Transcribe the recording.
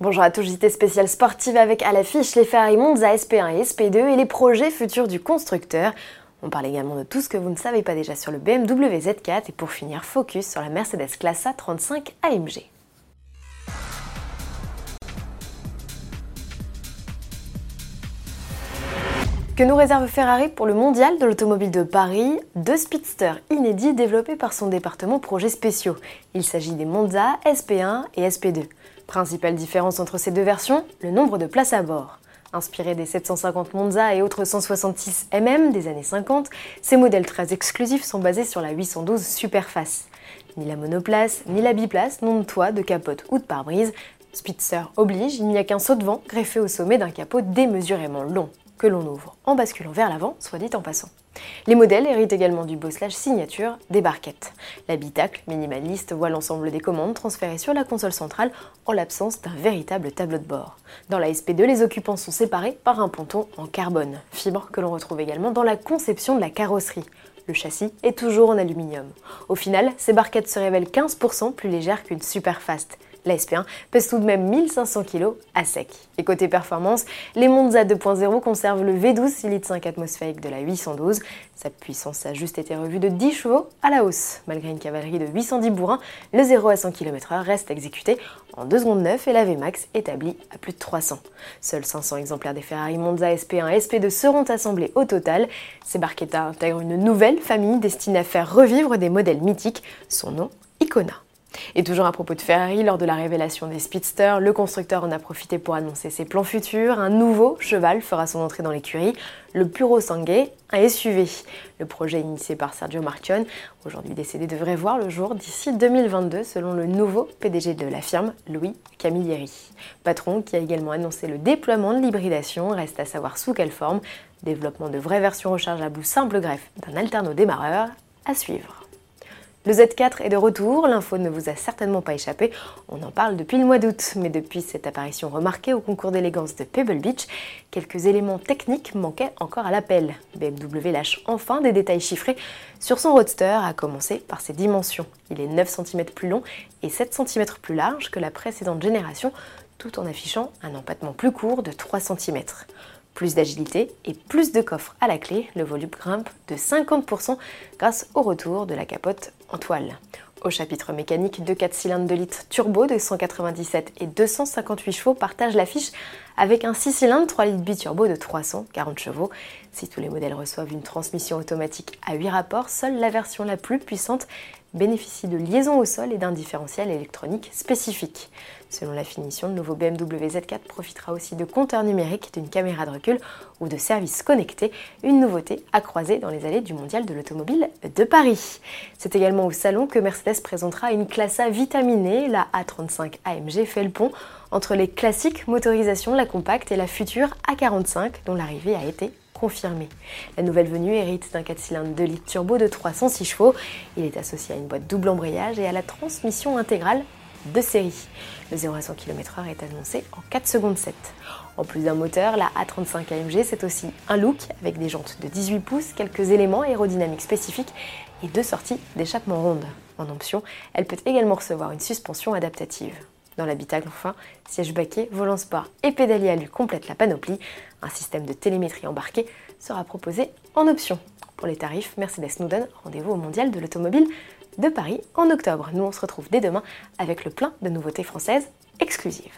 Bonjour à tous, JT spécial sportive avec à l'affiche les Ferrari Monza SP1 et SP2 et les projets futurs du constructeur. On parle également de tout ce que vous ne savez pas déjà sur le BMW Z4 et pour finir, focus sur la Mercedes Classe A 35 AMG. Que nous réserve Ferrari pour le mondial de l'automobile de Paris? Deux speedsters inédits développés par son département projets spéciaux. Il s'agit des Monza SP1 et SP2. Principale différence entre ces deux versions, le nombre de places à bord. Inspirés des 750 Monza et autres 166 MM des années 50, ces modèles très exclusifs sont basés sur la 812 Superface. Ni la monoplace, ni la biplace n'ont de toit, de capote ou de pare-brise. Speedster oblige, il n'y a qu'un saut de vent greffé au sommet d'un capot démesurément long que l'on ouvre en basculant vers l'avant, soit dit en passant. Les modèles héritent également du bosselage signature des barquettes. L'habitacle minimaliste voit l'ensemble des commandes transférées sur la console centrale en l'absence d'un véritable tableau de bord. Dans la SP2, les occupants sont séparés par un ponton en carbone, fibre que l'on retrouve également dans la conception de la carrosserie. Le châssis est toujours en aluminium. Au final, ces barquettes se révèlent 15% plus légères qu'une Superfast la SP1 pèse tout de même 1500 kg à sec. Et côté performance, les Monza 2.0 conservent le V12 6 litres 5 atmosphérique de la 812. Sa puissance a juste été revue de 10 chevaux à la hausse. Malgré une cavalerie de 810 bourrins, le 0 à 100 km/h reste exécuté en 2 secondes 9 et la VMAX établie à plus de 300. Seuls 500 exemplaires des Ferrari Monza SP1 et SP2 seront assemblés au total. Ces barquettes intègrent une nouvelle famille destinée à faire revivre des modèles mythiques. Son nom, Icona. Et toujours à propos de Ferrari, lors de la révélation des Speedsters, le constructeur en a profité pour annoncer ses plans futurs. Un nouveau cheval fera son entrée dans l'écurie, le Puro Sangue, un SUV. Le projet initié par Sergio Marchionne, aujourd'hui décédé, devrait voir le jour d'ici 2022 selon le nouveau PDG de la firme, Louis Camilleri. Patron qui a également annoncé le déploiement de l'hybridation, reste à savoir sous quelle forme. Développement de vraies versions rechargeables ou simple greffe d'un alterno démarreur à suivre. Le Z4 est de retour, l'info ne vous a certainement pas échappé, on en parle depuis le mois d'août, mais depuis cette apparition remarquée au concours d'élégance de Pebble Beach, quelques éléments techniques manquaient encore à l'appel. BMW lâche enfin des détails chiffrés sur son roadster, à commencer par ses dimensions. Il est 9 cm plus long et 7 cm plus large que la précédente génération, tout en affichant un empattement plus court de 3 cm. Plus d'agilité et plus de coffres à la clé, le volume grimpe de 50% grâce au retour de la capote en toile. Au chapitre mécanique, deux 4 cylindres de litre turbo de 197 et 258 chevaux partagent l'affiche avec un 6 cylindres 3 litres biturbo de 340 chevaux. Si tous les modèles reçoivent une transmission automatique à 8 rapports, seule la version la plus puissante bénéficie de liaison au sol et d'un différentiel électronique spécifique. Selon la finition, le nouveau BMW Z4 profitera aussi de compteurs numériques, d'une caméra de recul ou de services connectés, une nouveauté à croiser dans les allées du Mondial de l'automobile de Paris. C'est également au salon que Mercedes présentera une classe A vitaminée, la A35 AMG fait le pont entre les classiques motorisations, la compacte et la future A45 dont l'arrivée a été confirmée. La nouvelle venue hérite d'un 4 cylindres 2 litres turbo de 306 chevaux. Il est associé à une boîte double embrayage et à la transmission intégrale de série. Le 0 à 100 km/h est annoncé en 4 secondes 7. En plus d'un moteur, la A35 AMG c'est aussi un look avec des jantes de 18 pouces, quelques éléments aérodynamiques spécifiques et deux sorties d'échappement ronde. En option, elle peut également recevoir une suspension adaptative. Dans l'habitacle, enfin, siège baquet, volant sport et pédalier à lui complètent la panoplie. Un système de télémétrie embarqué sera proposé en option. Pour les tarifs, Mercedes nous donne rendez-vous au Mondial de l'automobile de Paris en octobre. Nous, on se retrouve dès demain avec le plein de nouveautés françaises exclusives.